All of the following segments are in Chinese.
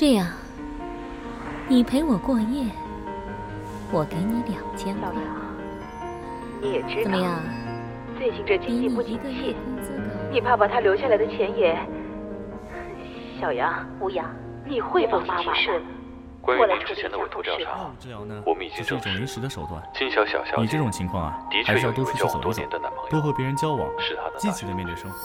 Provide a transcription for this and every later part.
这样，你陪我过夜，我给你两千块。你也知道，怎么样？最近这经济不景气，你你怕把他留下来的钱也……小杨，吴阳，你会帮妈妈的。关于你之前的委托调查，治疗呢，我们已经只是一种临时的手段。金小小小姐，你这种情况啊，的还是要多确有一位交出去走走往多年的，男朋友，多和别人交往，是她的积极的面对生活。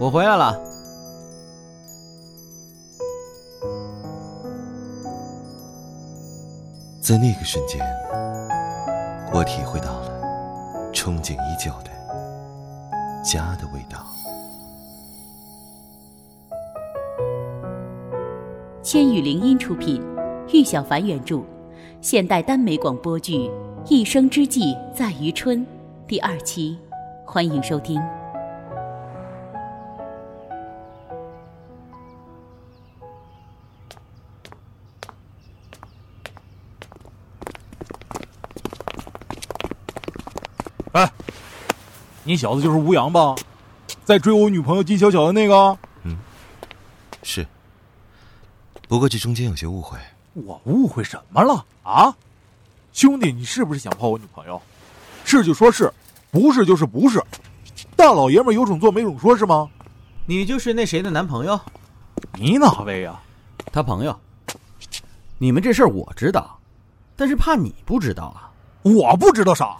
我回来了。在那个瞬间，我体会到了憧憬已久的家的味道。千羽铃音出品，玉小凡原著，现代耽美广播剧《一生之计在于春》第二期，欢迎收听。你小子就是吴阳吧？在追我女朋友金小小的那个？嗯是，不过这中间有些误会。我误会什么了啊？兄弟，你是不是想泡我女朋友？是就说是，不是就是不是。大老爷们有种做没种说，是吗？你就是那谁的男朋友？你哪位呀、他朋友。你们这事儿我知道，但是怕你不知道啊。我不知道啥，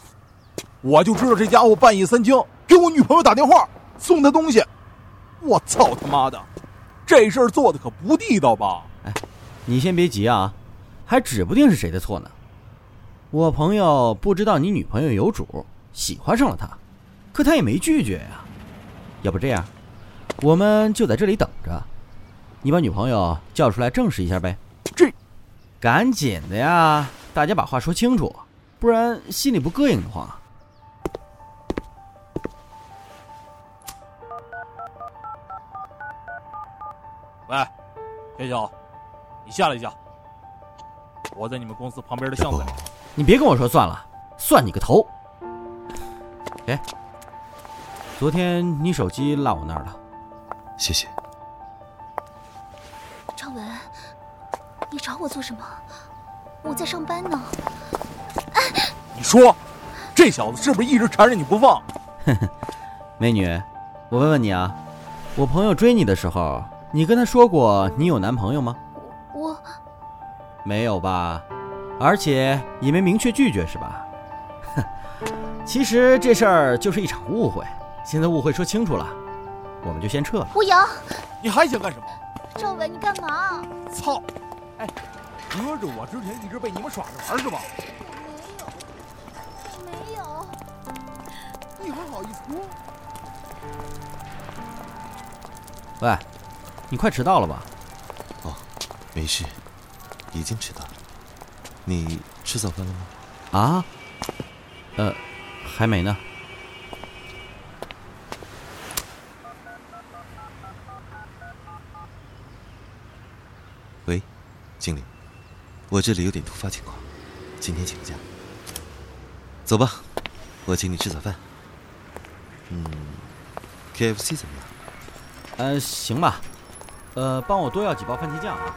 我就知道这家伙半夜三更给我女朋友打电话送她东西。我操他妈的，这事儿做的可不地道吧？哎你先别急啊，还指不定是谁的错呢。我朋友不知道你女朋友有主，喜欢上了他，可他也没拒绝呀。要不这样，我们就在这里等着，你把女朋友叫出来证实一下呗。这，赶紧的呀，大家把话说清楚，不然心里不膈应的慌。喂，小小，你下来一下。我在你们公司旁边的巷子里。你别跟我说算了，算你个头！哎，昨天你手机落我那儿了，谢谢。张文，你找我做什么？我在上班呢。你说，这小子是不是一直缠着你不放？美女，我问问你啊，我朋友追你的时候，你跟他说过你有男朋友吗？我没有吧？而且也没明确拒绝是吧？哼，其实这事儿就是一场误会，现在误会说清楚了，我们就先撤了。吴阳，你还想干什么？赵伟，你干嘛？操！哎，合着我之前一直被你们耍着玩是吧？我没有，你还好意思说？喂，你快迟到了吧？哦，没事，已经迟到了。你吃早饭了吗？啊？呃，还没呢。喂，经理，我这里有点突发情况，今天请个假。走吧，我请你吃早饭。嗯，KFC 怎么样？呃，行吧。呃，帮我多要几包番茄酱啊。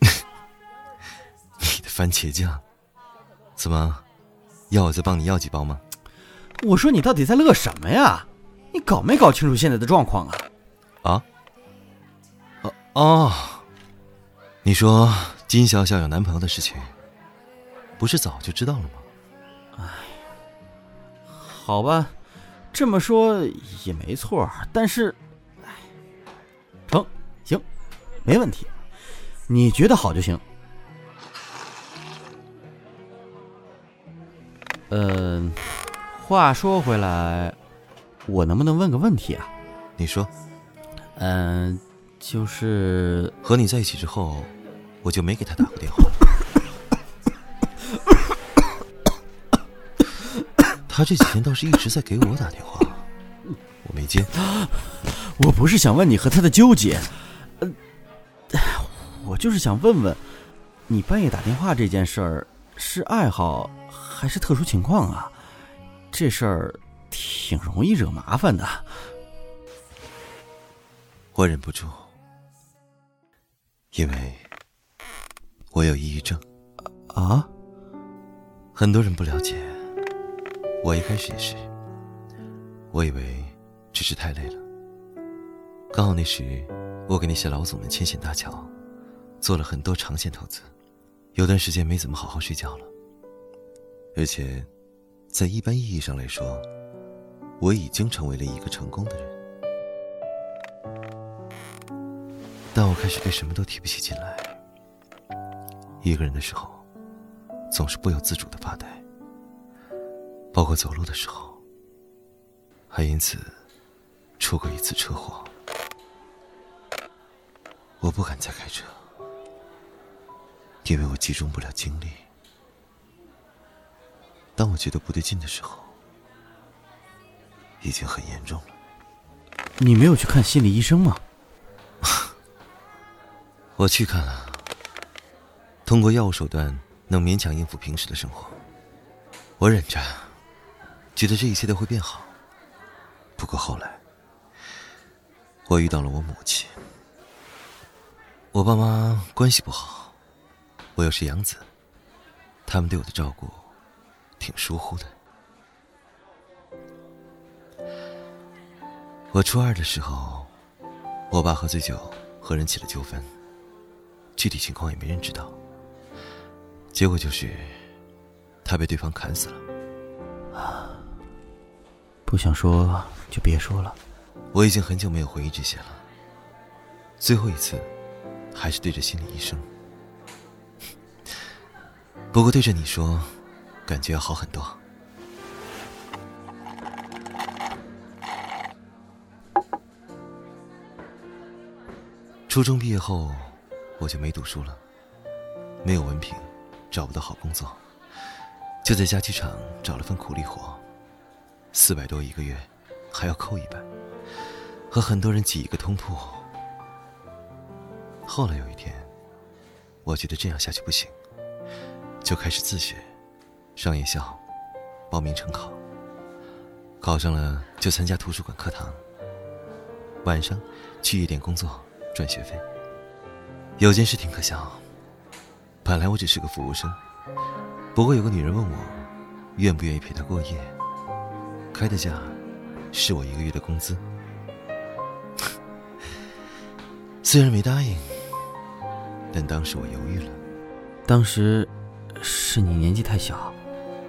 你的番茄酱，怎么？要我再帮你要几包吗？我说你到底在乐什么呀？你搞没搞清楚现在的状况啊？啊？哦哦，你说金小小有男朋友的事情，不是早就知道了吗？哎好吧，这么说也没错，但是，哎，成，行，没问题，你觉得好就行。嗯、话说回来，我能不能问个问题啊？你说，嗯、就是和你在一起之后，我就没给他打过电话。他这几天倒是一直在给我打电话，我没接。我不是想问你和他的纠结，呃，就是想问问，你半夜打电话这件事儿是爱好还是特殊情况啊？这事儿挺容易惹麻烦的。我忍不住，因为我有抑郁症。啊？很多人不了解，我一开始也是。我以为只是太累了。刚好那时，我给那些老总们牵线搭桥，做了很多长线投资，有段时间没怎么好好睡觉了。而且，在一般意义上来说，我已经成为了一个成功的人。但我开始对什么都提不起劲来。一个人的时候，总是不由自主的发呆，包括走路的时候，还因此出过一次车祸。我不敢再开车，因为我集中不了精力。当我觉得不对劲的时候，已经很严重了。你没有去看心理医生吗？我去看了，通过药物手段能勉强应付平时的生活。我忍着，觉得这一切都会变好。不过后来，我遇到了我母亲。我爸妈关系不好，我又是养子，他们对我的照顾挺疏忽的。我初二的时候，我爸喝醉酒和人起了纠纷。具体情况也没人知道，结果就是他被对方砍死了。不想说就别说了。我已经很久没有回忆这些了。最后一次，还是对着心理医生。不过对着你说，感觉要好很多。初中毕业后。我就没读书了，没有文凭，找不到好工作，就在家具厂找了份苦力活，四百多一个月，还要扣一百，和很多人挤一个通铺。后来有一天，我觉得这样下去不行，就开始自学，上夜校，报名成考，考上了就参加图书馆课堂，晚上去夜店工作赚学费。有件事挺可笑，本来我只是个服务生，不过有个女人问我，愿不愿意陪她过夜，开的价是我一个月的工资。虽然没答应，但当时我犹豫了。当时是你年纪太小，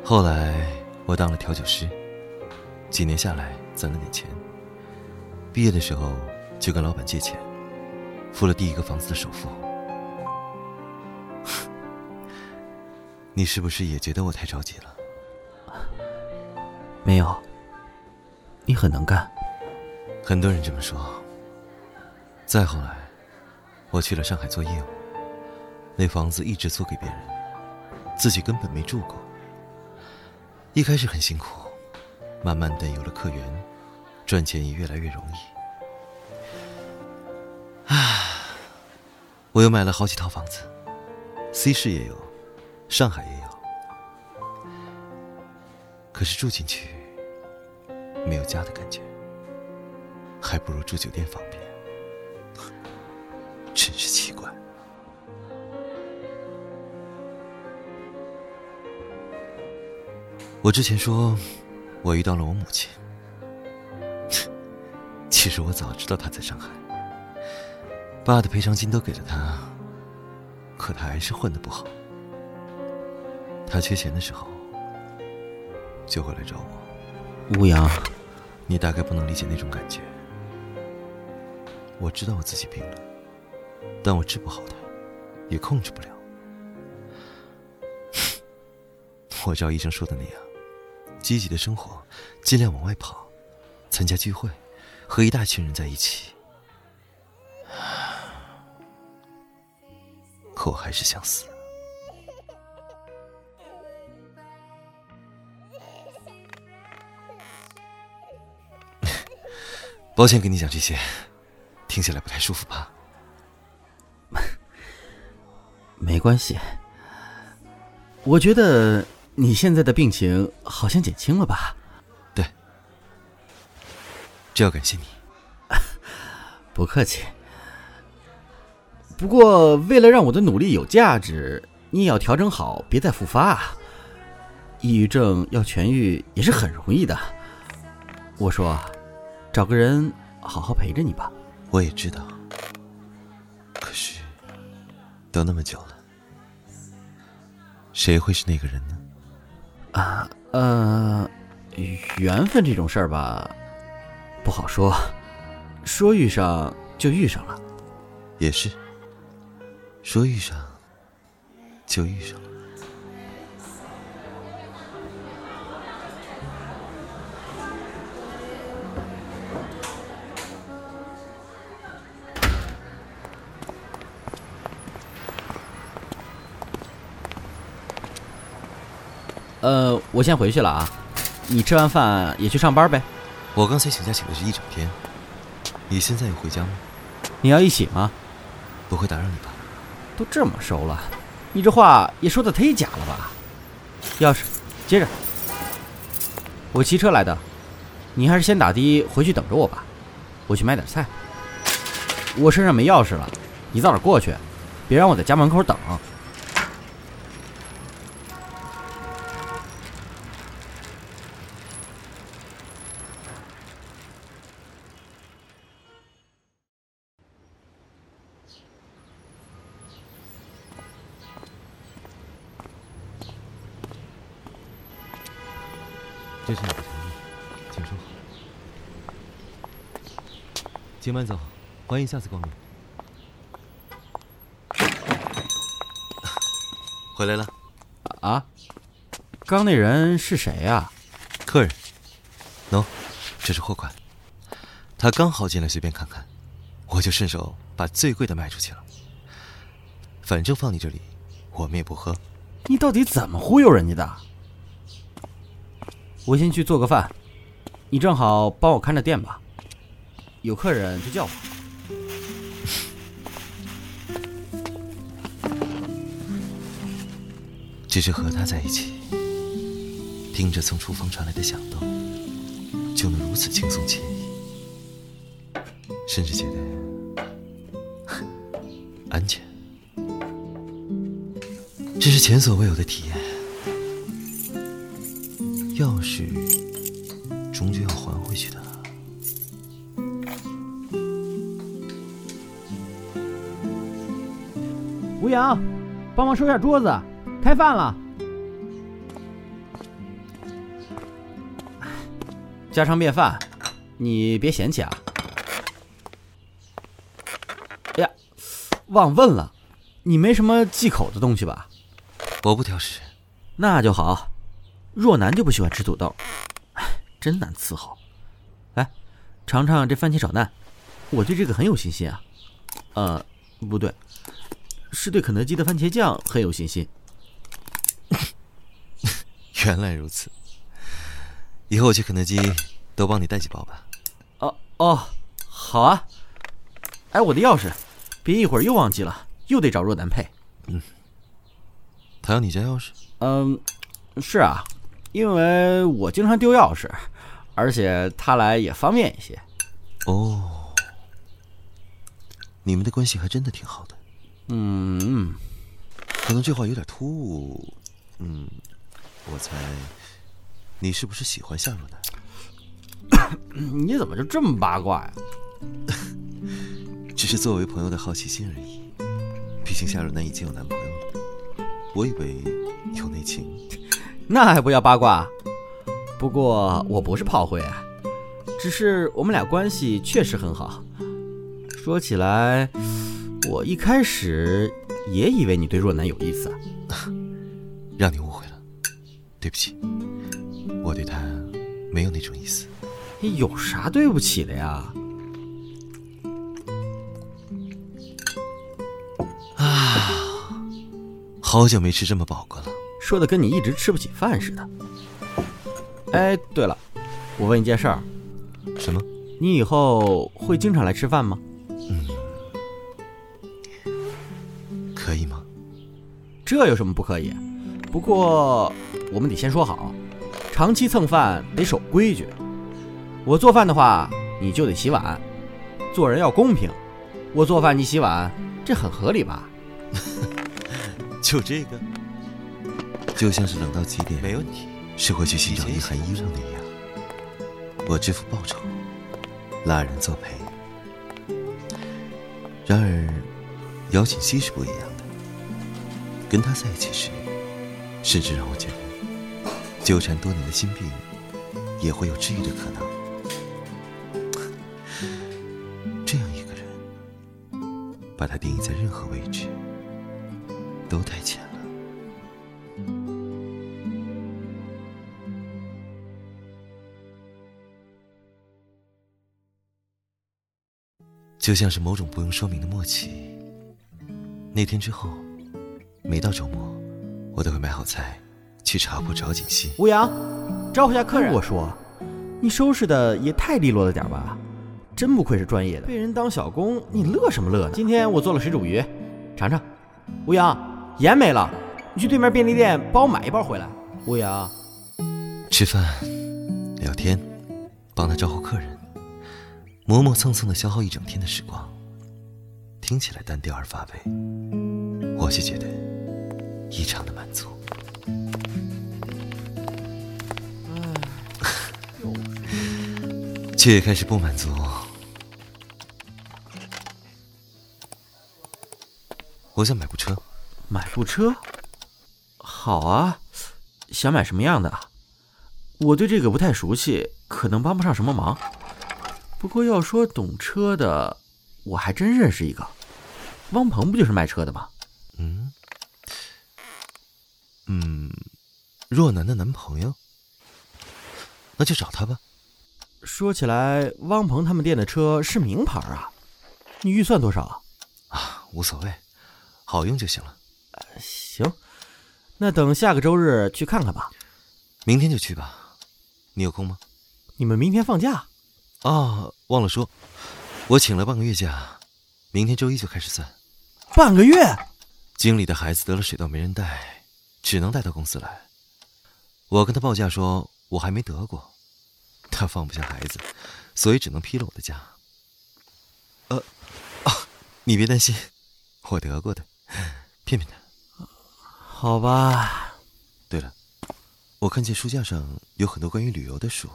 后来我当了调酒师，几年下来攒了点钱，毕业的时候就跟老板借钱。付了第一个房子的首付，你是不是也觉得我太着急了？没有，你很能干。很多人这么说。再后来，我去了上海做业务，那房子一直租给别人，自己根本没住过。一开始很辛苦，慢慢的有了客源，赚钱也越来越容易。我又买了好几套房子，C 市也有，上海也有。可是住进去没有家的感觉，还不如住酒店方便，真是奇怪。我之前说，我遇到了我母亲，其实我早知道她在上海。爸的赔偿金都给了他，可他还是混得不好。他缺钱的时候，就会来找我。吴阳，你大概不能理解那种感觉。我知道我自己病了，但我治不好他，也控制不了。我照医生说的那样，积极的生活，尽量往外跑，参加聚会，和一大群人在一起。可我还是想死。抱歉跟你讲这些，听起来不太舒服吧？没关系。我觉得你现在的病情好像减轻了吧？对，这要感谢你。不客气。不过，为了让我的努力有价值，你也要调整好，别再复发啊！抑郁症要痊愈也是很容易的。我说，找个人好好陪着你吧。我也知道，可是都那么久了，谁会是那个人呢？啊，呃，缘分这种事儿吧，不好说。说遇上就遇上了，也是。说遇上就遇上了。呃，我先回去了啊，你吃完饭也去上班呗。我刚才请假请的是一整天，你现在要回家吗？你要一起吗？不会打扰你吧？都这么熟了，你这话也说的忒假了吧？钥匙，接着。我骑车来的，你还是先打的回去等着我吧，我去买点菜。我身上没钥匙了，你早点过去，别让我在家门口等。请慢走，欢迎下次光临。回来了。啊？刚那人是谁呀？客人。喏，这是货款。他刚好进来，随便看看，我就顺手把最贵的卖出去了。反正放你这里，我们也不喝。你到底怎么忽悠人家的？我先去做个饭，你正好帮我看着店吧。有客人就叫我。只是和他在一起，听着从厨房传来的响动，就能如此轻松惬意，甚至觉得安全。这是前所未有的体验。钥匙终究要还回去的。阳，帮忙收下桌子，开饭了。家常便饭，你别嫌弃啊。哎呀，忘问了，你没什么忌口的东西吧？我不挑食。那就好。若男就不喜欢吃土豆，哎，真难伺候。来，尝尝这番茄炒蛋，我对这个很有信心啊。呃，不对，是对肯德基的番茄酱很有信心。原来如此，以后我去肯德基都帮你带几包吧。哦哦，好啊。哎，我的钥匙，别一会儿又忘记了，又得找若男配。嗯，他要你家钥匙？嗯，是啊。因为我经常丢钥匙，而且他来也方便一些。哦，你们的关系还真的挺好的。嗯，可能这话有点突兀。嗯，我猜你是不是喜欢夏若楠？你怎么就这么八卦呀？只是作为朋友的好奇心而已。毕竟夏若楠已经有男朋友了，我以为有内情。那还不要八卦？不过我不是炮灰啊，只是我们俩关系确实很好。说起来，我一开始也以为你对若男有意思啊，让你误会了，对不起，我对他没有那种意思。有啥对不起的呀？啊，好久没吃这么饱过了。说的跟你一直吃不起饭似的。哎，对了，我问一件事儿。什么？你以后会经常来吃饭吗？这有什么不可以？不过我们得先说好，长期蹭饭得守规矩。我做饭的话，你就得洗碗。做人要公平，我做饭你洗碗，这很合理吧？就这个，就像是冷到极点，没问题，是会去寻找一寒衣物的一样。我支付报酬，拉人作陪。然而，邀请西是不一样的。跟他在一起时，甚至让我觉得，纠缠多年的心病也会有治愈的可能。这样一个人，把他定义在任何位置，都太浅了。就像是某种不用说明的默契。那天之后，每到周末，我都会买好菜，去茶铺找锦溪。吴阳，招呼下客人。我说，你收拾的也太利落了点吧？真不愧是专业的，被人当小工，你乐什么乐呢？今天我做了水煮鱼，尝尝。吴阳，盐没了，你去对面便利店帮我买一包回来。吴阳，吃饭、聊天，帮他招呼客人，磨磨蹭蹭的消耗一整天的时光，听起来单调而乏味，我却觉得异常的满足。却也开始不满足。我想买部车，买部车？好啊，想买什么样的？我对这个不太熟悉，可能帮不上什么忙。不过要说懂车的，我还真认识一个。汪鹏不就是卖车的吗？嗯，嗯，若楠的男朋友，那就找他吧。说起来，汪鹏他们店的车是名牌啊。你预算多少？啊，无所谓，好用就行了。行，那等下个周日去看看吧。明天就去吧，你有空吗？你们明天放假？啊，忘了说，我请了半个月假，明天周一就开始算。半个月？经理的孩子得了水痘，没人带，只能带到公司来。我跟他报价说，我还没得过。他放不下孩子，所以只能批了我的假。呃，啊，你别担心，我得过的，骗骗他。好吧。对了，我看见书架上有很多关于旅游的书，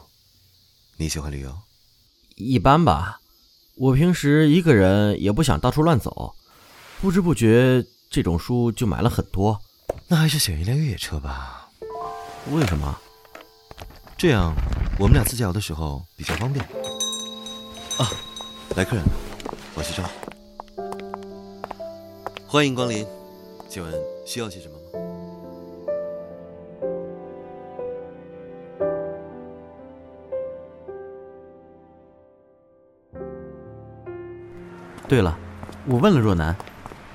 你喜欢旅游？一般吧，我平时一个人也不想到处乱走，不知不觉这种书就买了很多。那还是选一辆越野车吧。为什么？这样，我们俩自驾游的时候比较方便。啊，来客人了，我去招呼。欢迎光临，请问需要些什么吗？对了，我问了若楠，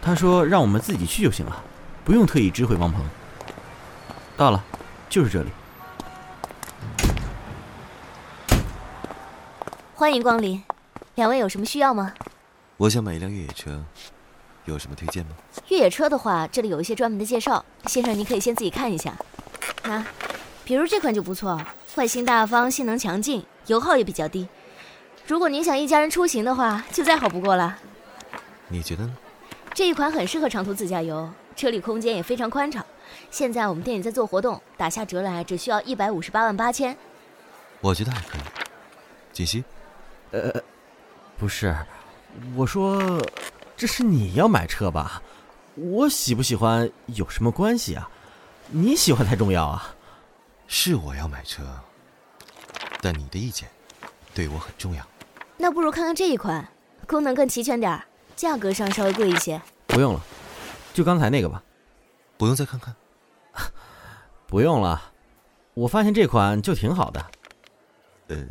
她说让我们自己去就行了，不用特意知会王鹏。到了，就是这里。欢迎光临，两位有什么需要吗？我想买一辆越野车，有什么推荐吗？越野车的话，这里有一些专门的介绍，先生您可以先自己看一下。那，比如这款就不错，外形大方，性能强劲，油耗也比较低。如果您想一家人出行的话，就再好不过了。你觉得呢？这一款很适合长途自驾游，车里空间也非常宽敞。现在我们店里在做活动，打下折来只需要一百五十八万八千。我觉得还可以。锦溪。呃，不是，我说，这是你要买车吧？我喜不喜欢有什么关系啊？你喜欢才重要啊。是我要买车，但你的意见对我很重要。那不如看看这一款，功能更齐全点儿，价格上稍微贵一些。不用了，就刚才那个吧。不用再看看。不用了，我发现这款就挺好的。呃，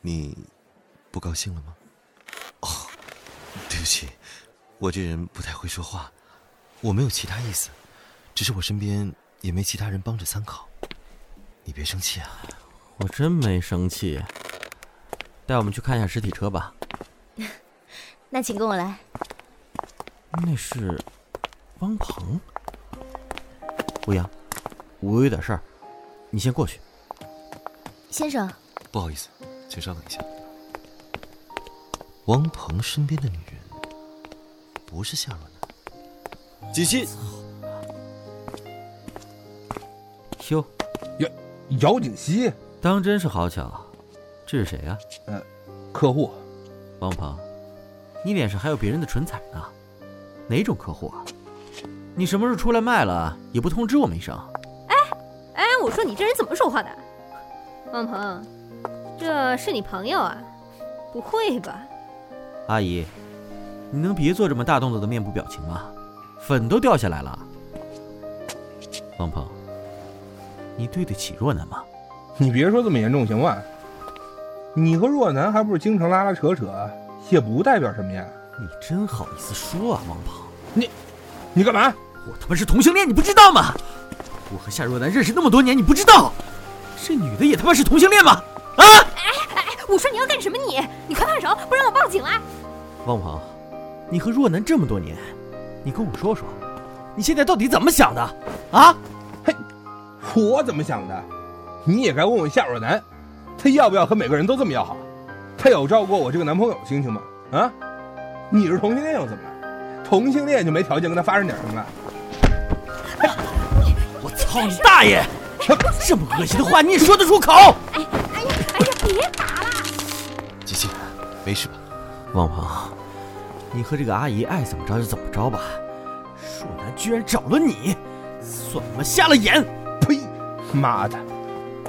你。不高兴了吗？哦，对不起，我这人不太会说话，我没有其他意思，只是我身边也没其他人帮着参考，你别生气啊。我真没生气。带我们去看一下实体车吧。那请跟我来。那是汪鹏。欧阳，我有点事儿，你先过去。先生，不好意思，请稍等一下。王鹏身边的女人不是夏若楠，锦溪，哟，姚姚锦溪，当真是好巧。这是谁呀、呃，客户。王鹏，你脸上还有别人的唇彩呢，哪种客户啊？你什么时候出来卖了也不通知我们一声？哎哎，我说你这人怎么说话的？王鹏，这是你朋友啊？不会吧？阿姨，你能别做这么大动作的面部表情吗？粉都掉下来了。王鹏，你对得起若男吗？你别说这么严重行吗？你和若男还不是经常拉拉扯扯，也不代表什么呀？你真好意思说啊，王鹏！你，你干嘛？我他妈是同性恋，你不知道吗？我和夏若楠认识那么多年，你不知道？这女的也他妈是同性恋吗？啊！哎哎，我说你要干什么你？你快放手，不然我报警了。汪鹏，你和若楠这么多年，你跟我说说，你现在到底怎么想的？啊？嘿，我怎么想的？你也该问问夏若楠，她要不要和每个人都这么要好？她有照顾我这个男朋友的心情吗？啊？你是同性恋又怎么了？同性恋就没条件跟他发生点什么了？我操你大爷！这么恶心的话你也说得出口？哎哎呀，哎呀，别打了！吉吉，没事吧？王鹏，你和这个阿姨爱怎么着就怎么着吧。树楠居然找了你，算我们瞎了眼！呸！妈的，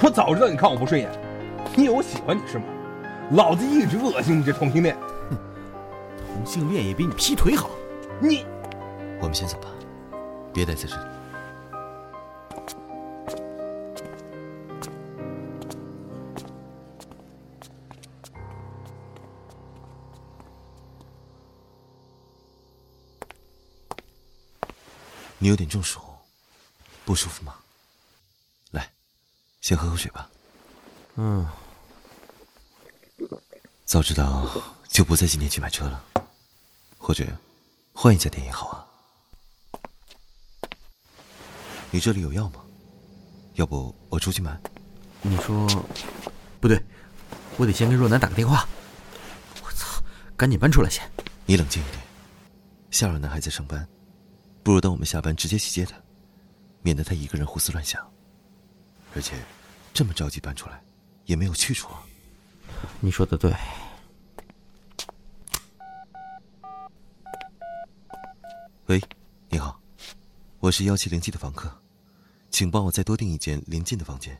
我早知道你看我不顺眼，你以为我喜欢你是吗？老子一直恶心你这同性恋。哼，同性恋也比你劈腿好。你，我们先走吧，别待在这里。你有点中暑，不舒服吗？来，先喝口水吧。嗯，早知道就不在今天去买车了，或者换一家店也好啊。你这里有药吗？要不我出去买？你说不对，我得先跟若楠打个电话。我操，赶紧搬出来先。你冷静一点，夏若楠还在上班。不如等我们下班直接去接他，免得他一个人胡思乱想。而且，这么着急搬出来，也没有去处啊。你说的对。喂，你好，我是幺七零七的房客，请帮我再多订一间临近的房间。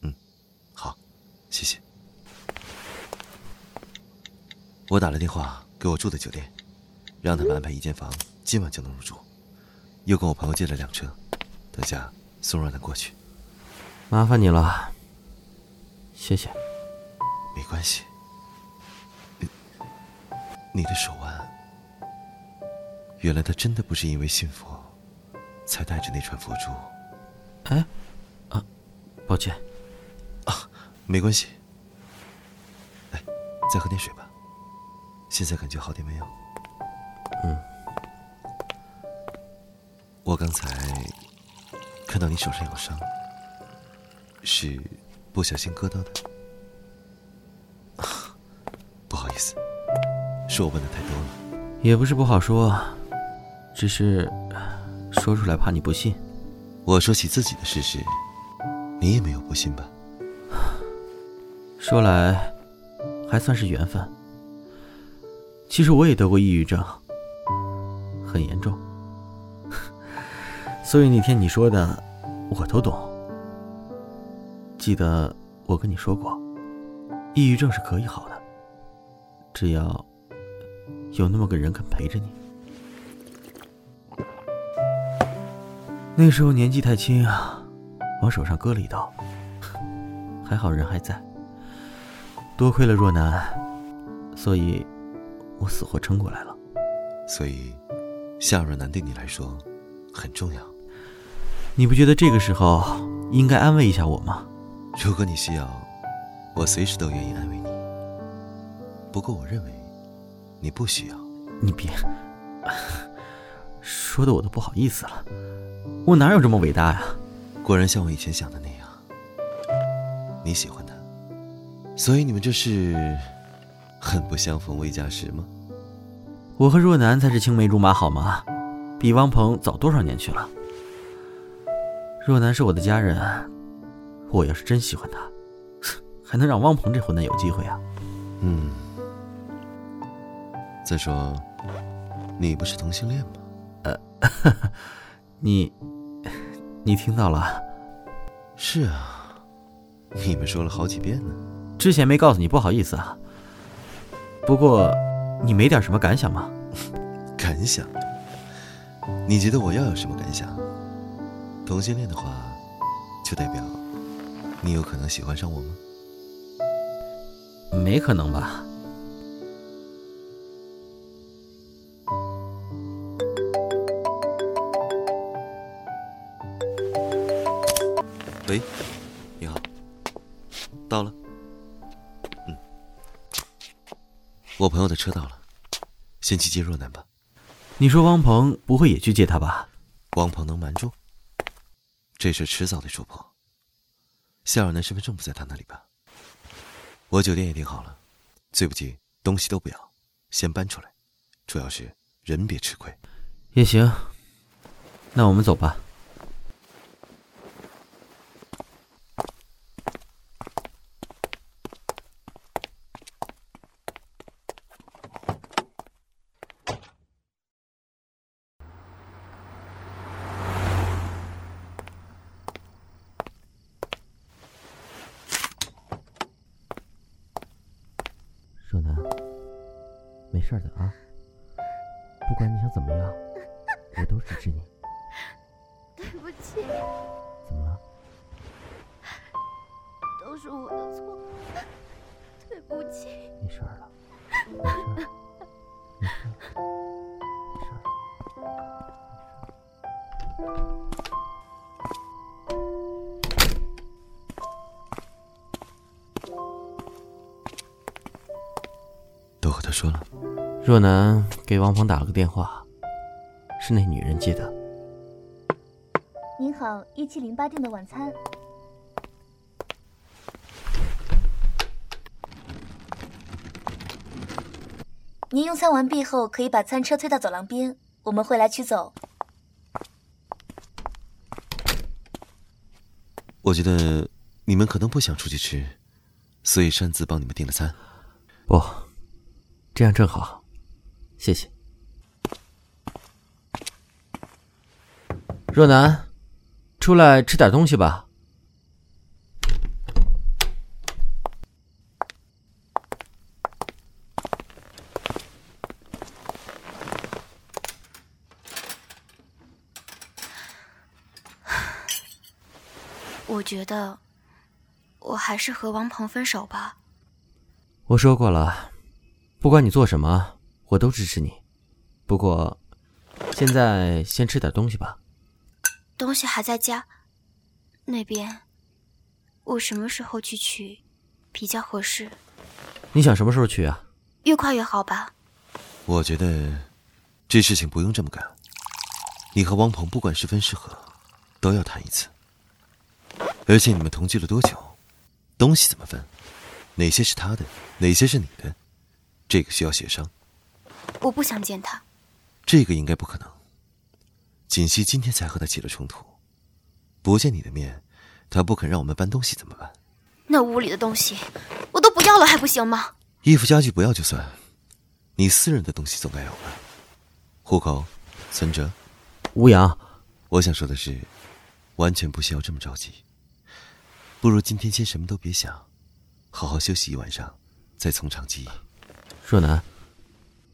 嗯，好，谢谢。我打了电话给我住的酒店，让他们安排一间房。今晚就能入住，又跟我朋友借了辆车，等下送若楠过去。麻烦你了，谢谢。没关系。你你的手腕，原来他真的不是因为信佛，才带着那串佛珠。哎，啊，抱歉。啊，没关系。来，再喝点水吧。现在感觉好点没有？才看到你手上有伤，是不小心割到的。不好意思，是我问的太多了。也不是不好说，只是说出来怕你不信。我说起自己的事时，你也没有不信吧？说来还算是缘分。其实我也得过抑郁症，很严重。所以那天你说的，我都懂。记得我跟你说过，抑郁症是可以好的，只要有那么个人肯陪着你。那时候年纪太轻啊，往手上割了一刀，还好人还在。多亏了若楠，所以我死活撑过来了。所以，夏若楠对你来说很重要。你不觉得这个时候应该安慰一下我吗？如果你需要，我随时都愿意安慰你。不过我认为，你不需要。你别说的我都不好意思了。我哪有这么伟大呀？果然像我以前想的那样，你喜欢他，所以你们这是很不相逢未嫁时吗？我和若楠才是青梅竹马，好吗？比汪鹏早多少年去了？若楠是我的家人，我要是真喜欢她，还能让汪鹏这混蛋有机会啊？嗯。再说，你不是同性恋吗？呃，你，你听到了？是啊，你们说了好几遍呢。之前没告诉你，不好意思啊。不过，你没点什么感想吗？感想？你觉得我要有什么感想？同性恋的话，就代表你有可能喜欢上我吗？没可能吧。喂，你好，到了。嗯，我朋友的车到了，先去接若楠吧。你说汪鹏不会也去接他吧？汪鹏能瞒住？这事迟早得说破。夏尔南身份证不在他那里吧？我酒店也订好了，最不济东西都不要，先搬出来，主要是人别吃亏。也行，那我们走吧。都和他说了。若男给王鹏打了个电话，是那女人接的。您好，一七零八店的晚餐。您用餐完毕后，可以把餐车推到走廊边，我们会来取走。我觉得你们可能不想出去吃，所以擅自帮你们订了餐。不，这样正好，谢谢。若男，出来吃点东西吧。我觉得，我还是和王鹏分手吧。我说过了，不管你做什么，我都支持你。不过，现在先吃点东西吧。东西还在家那边，我什么时候去取比较合适？你想什么时候去啊？越快越好吧。我觉得这事情不用这么赶。你和汪鹏不管是分是合，都要谈一次。而且你们同居了多久？东西怎么分？哪些是他的，哪些是你的？这个需要协商。我不想见他。这个应该不可能。锦溪今天才和他起了冲突，不见你的面，他不肯让我们搬东西怎么办？那屋里的东西我都不要了，还不行吗？衣服家具不要就算，你私人的东西总该有吧？户口、存折。吴阳，我想说的是，完全不需要这么着急。不如今天先什么都别想，好好休息一晚上，再从长计议。若楠，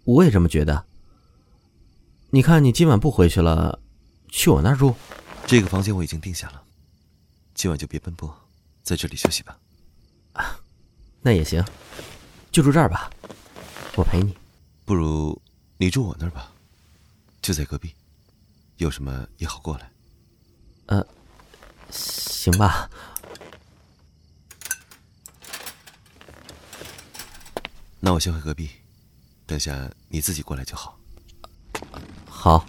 我也这么觉得。你看，你今晚不回去了，去我那儿住。这个房间我已经定下了，今晚就别奔波，在这里休息吧。啊，那也行，就住这儿吧，我陪你。不如你住我那儿吧，就在隔壁。有什么也好过来。呃，行吧。那我先回隔壁，等下你自己过来就好。好。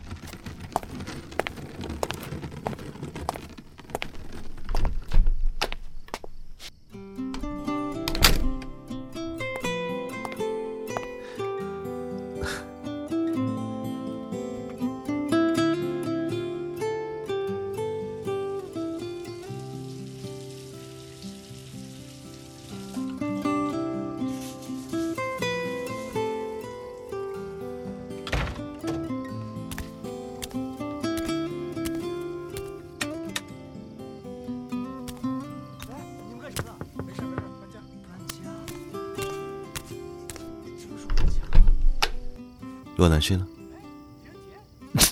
若楠睡了，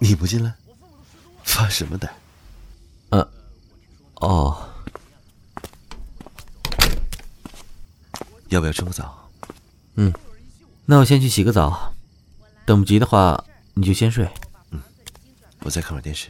你不进来，发什么呆？呃，哦，要不要冲个澡？嗯，那我先去洗个澡，等不及的话你就先睡。嗯，我再看会电视。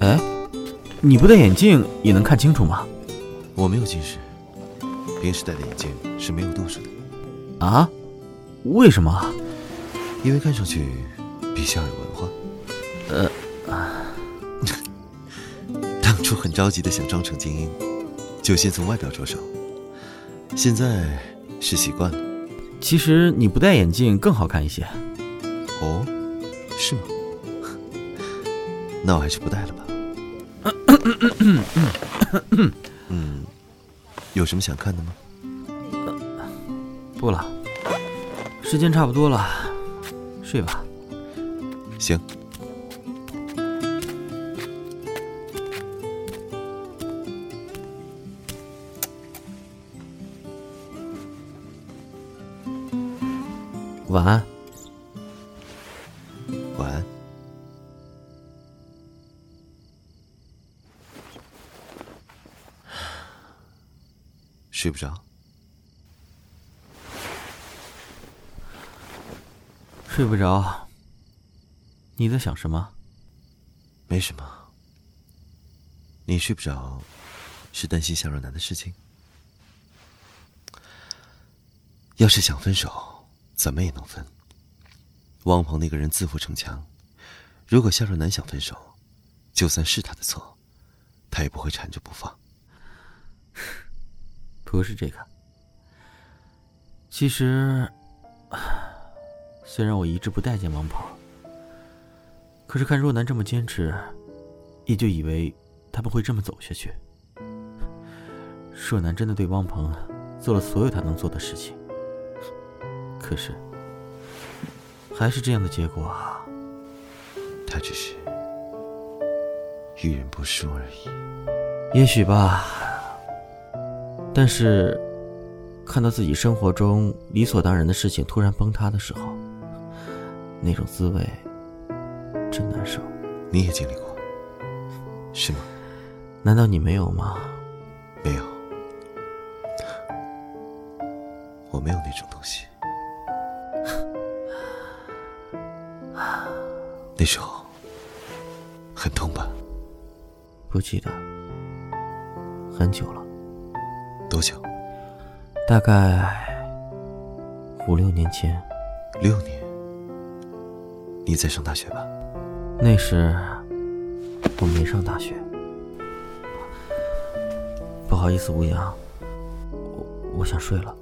哎，你不戴眼镜也能看清楚吗？我没有近视，平时戴的眼镜是没有度数的。啊？为什么？因为看上去比较有文化。呃，当初很着急的想装成精英，就先从外表着手。现在是习惯了。其实你不戴眼镜更好看一些。哦，是吗？那我还是不戴了吧。嗯，有什么想看的吗？不了，时间差不多了，睡吧。行。晚安。睡不着？睡不着。你在想什么？没什么。你睡不着，是担心夏若楠的事情？要是想分手，怎么也能分。汪鹏那个人自负逞强，如果夏若楠想分手，就算是他的错，他也不会缠着不放。不是这个。其实，虽然我一直不待见王鹏，可是看若楠这么坚持，也就以为他们会这么走下去。若楠真的对汪鹏做了所有他能做的事情，可是，还是这样的结果啊。他只是遇人不淑而已。也许吧。但是，看到自己生活中理所当然的事情突然崩塌的时候，那种滋味真难受。你也经历过，是吗？难道你没有吗？没有，我没有那种东西。那时候很痛吧？不记得，很久了。多久？大概五六年前。六年？你在上大学吧？那时我没上大学。不好意思，吴阳，我我想睡了。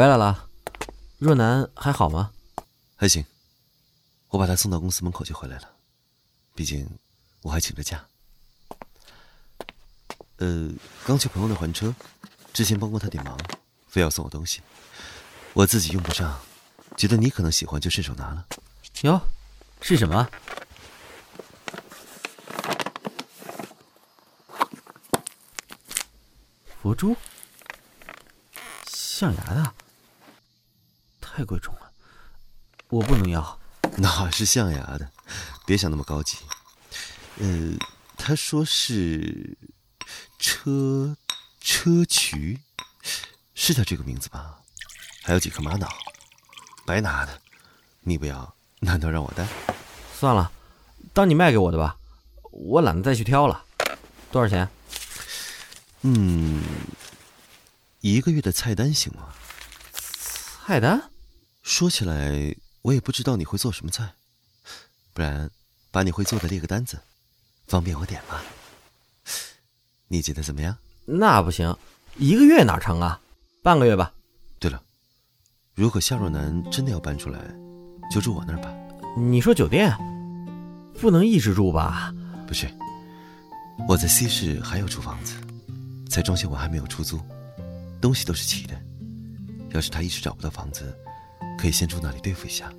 回来了，若楠还好吗？还行，我把她送到公司门口就回来了。毕竟我还请着假。呃，刚去朋友那还车，之前帮过他点忙，非要送我东西，我自己用不上，觉得你可能喜欢，就顺手拿了。哟，是什么？佛珠？象牙的？太贵重了，我不能要。哪是象牙的？别想那么高级。呃，他说是车车渠，是叫这个名字吧？还有几颗玛瑙，白拿的。你不要，难道让我带？算了，当你卖给我的吧，我懒得再去挑了。多少钱？嗯，一个月的菜单行吗？菜单？说起来，我也不知道你会做什么菜，不然把你会做的列个单子，方便我点吗？你觉得怎么样？那不行，一个月哪成啊？半个月吧。对了，如果夏若楠真的要搬出来，就住我那儿吧。你说酒店，不能一直住吧？不是，我在西市还有处房子，才装修完还没有出租，东西都是齐的。要是他一时找不到房子，可以先住那里对付一下。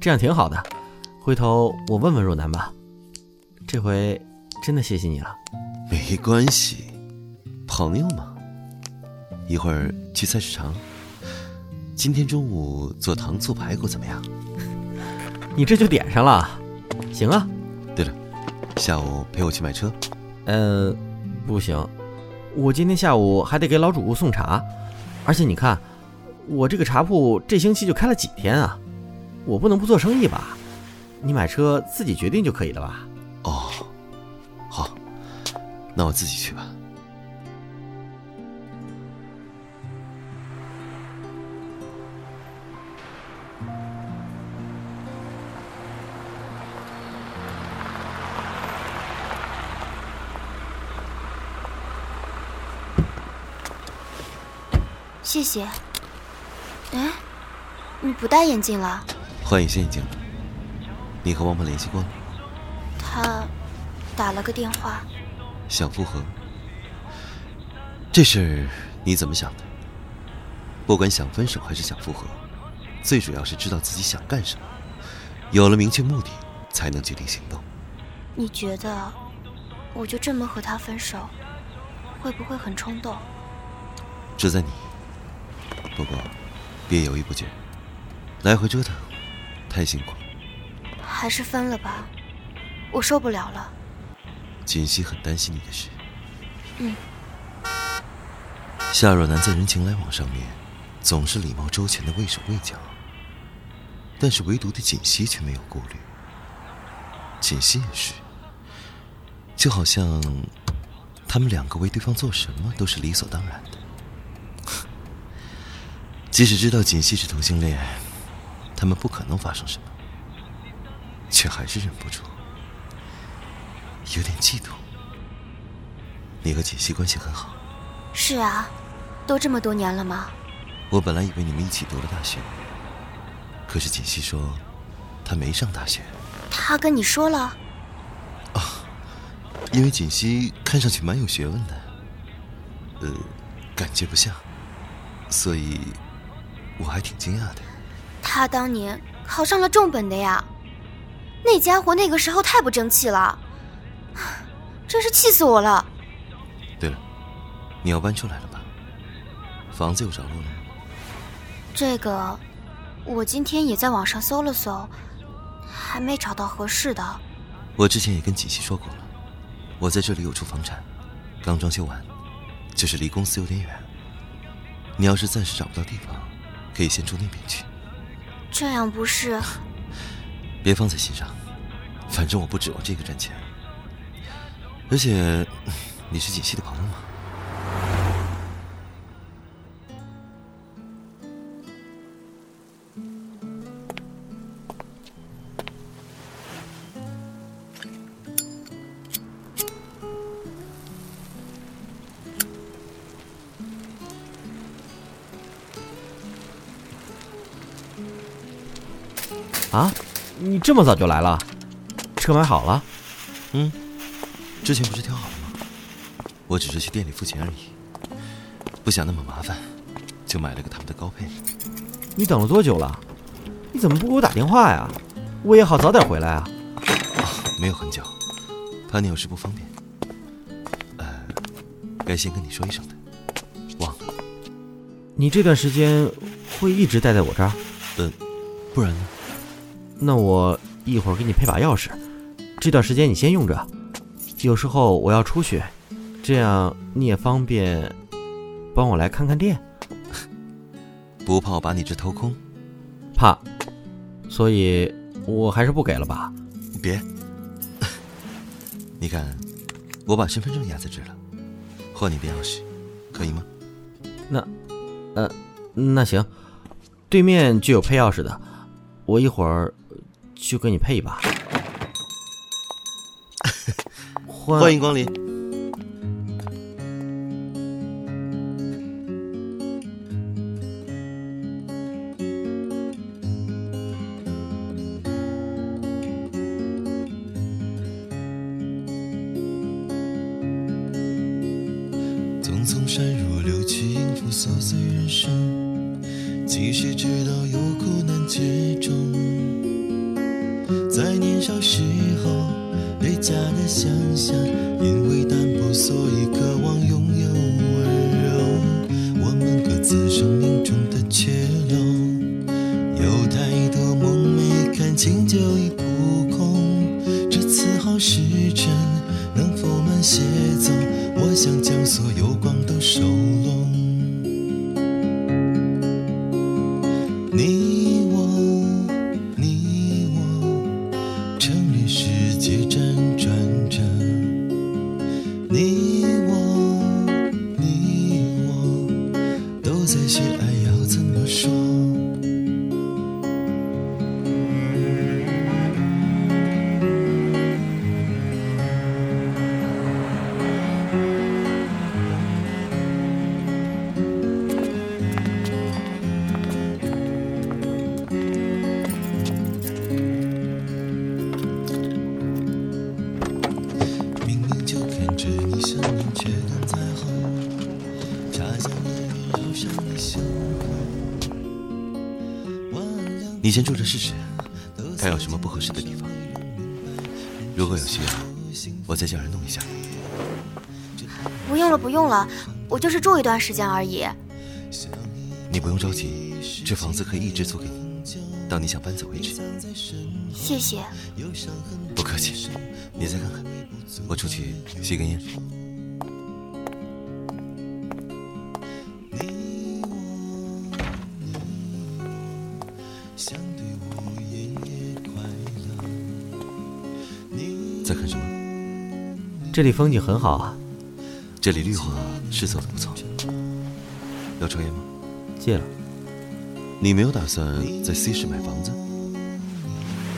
这样挺好的，回头我问问若楠吧。这回真的谢谢你了。没关系，朋友嘛。一会儿去菜市场，今天中午做糖醋排骨怎么样？你这就点上了，行啊。对了，下午陪我去买车。呃，不行，我今天下午还得给老主顾送茶，而且你看，我这个茶铺这星期就开了几天啊，我不能不做生意吧？你买车自己决定就可以了吧？哦，好，那我自己去吧。谢谢。哎，你不戴眼镜了？换隐形眼镜了。你和王鹏联系过吗？他打了个电话，想复合。这事儿你怎么想的？不管想分手还是想复合，最主要是知道自己想干什么，有了明确目的，才能决定行动。你觉得我就这么和他分手，会不会很冲动？这在你。不过，别犹豫不决，来回折腾，太辛苦。还是分了吧，我受不了了。锦溪很担心你的事。嗯。夏若楠在人情来往上面，总是礼貌周全的畏手畏脚，但是唯独对锦溪却没有顾虑。锦溪也是，就好像他们两个为对方做什么都是理所当然的。即使知道锦溪是同性恋，他们不可能发生什么，却还是忍不住有点嫉妒。你和锦溪关系很好。是啊，都这么多年了吗？我本来以为你们一起读了大学，可是锦溪说她没上大学。她跟你说了？啊，因为锦溪看上去蛮有学问的，呃，感觉不像，所以。我还挺惊讶的，他当年考上了重本的呀，那家伙那个时候太不争气了，真是气死我了。对了，你要搬出来了吧？房子有着落了吗？这个，我今天也在网上搜了搜，还没找到合适的。我之前也跟锦溪说过了，我在这里有处房产，刚装修完，就是离公司有点远。你要是暂时找不到地方。可以先住那边去，这样不是？别放在心上，反正我不指望这个赚钱。而且，你是锦溪的朋友吗？啊，你这么早就来了？车买好了？嗯，之前不是挑好了吗？我只是去店里付钱而已，不想那么麻烦，就买了个他们的高配。你等了多久了？你怎么不给我打电话呀？我也好早点回来啊。没有很久，怕你有事不方便。呃，该先跟你说一声的，忘了。你这段时间会一直待在我这儿？呃，不然呢？那我一会儿给你配把钥匙，这段时间你先用着。有时候我要出去，这样你也方便帮我来看看店。不怕我把你这偷空？怕，所以我还是不给了吧。别，你看，我把身份证压在这了，换你的钥匙，可以吗？那，呃，那行，对面就有配钥匙的，我一会儿。就给你配一把，欢欢迎光临。匆匆闪入流去，应付琐碎人生。即使知道有苦难接踵，在年少时候对家的想象，因为单薄，所以你先住着试试，看有什么不合适的地方。如果有需要，我再叫人弄一下。不用了，不用了，我就是住一段时间而已。你不用着急，这房子可以一直租给你，到你想搬走为止。谢谢。不客气，你再看看，我出去吸根烟。这里风景很好啊。这里绿化是做的不错。要抽烟吗？戒了。你没有打算在 C 市买房子？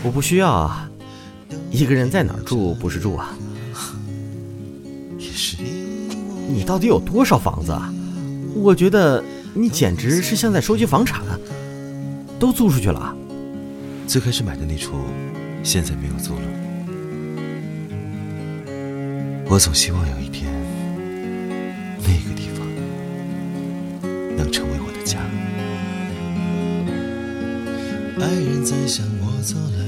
我不需要啊。一个人在哪儿住不是住啊？也是。你到底有多少房子啊？我觉得你简直是像在收集房产，都租出去了。最开始买的那处，现在没有租了。我总希望有一天，那个地方能成为我的家。爱人在向我走来。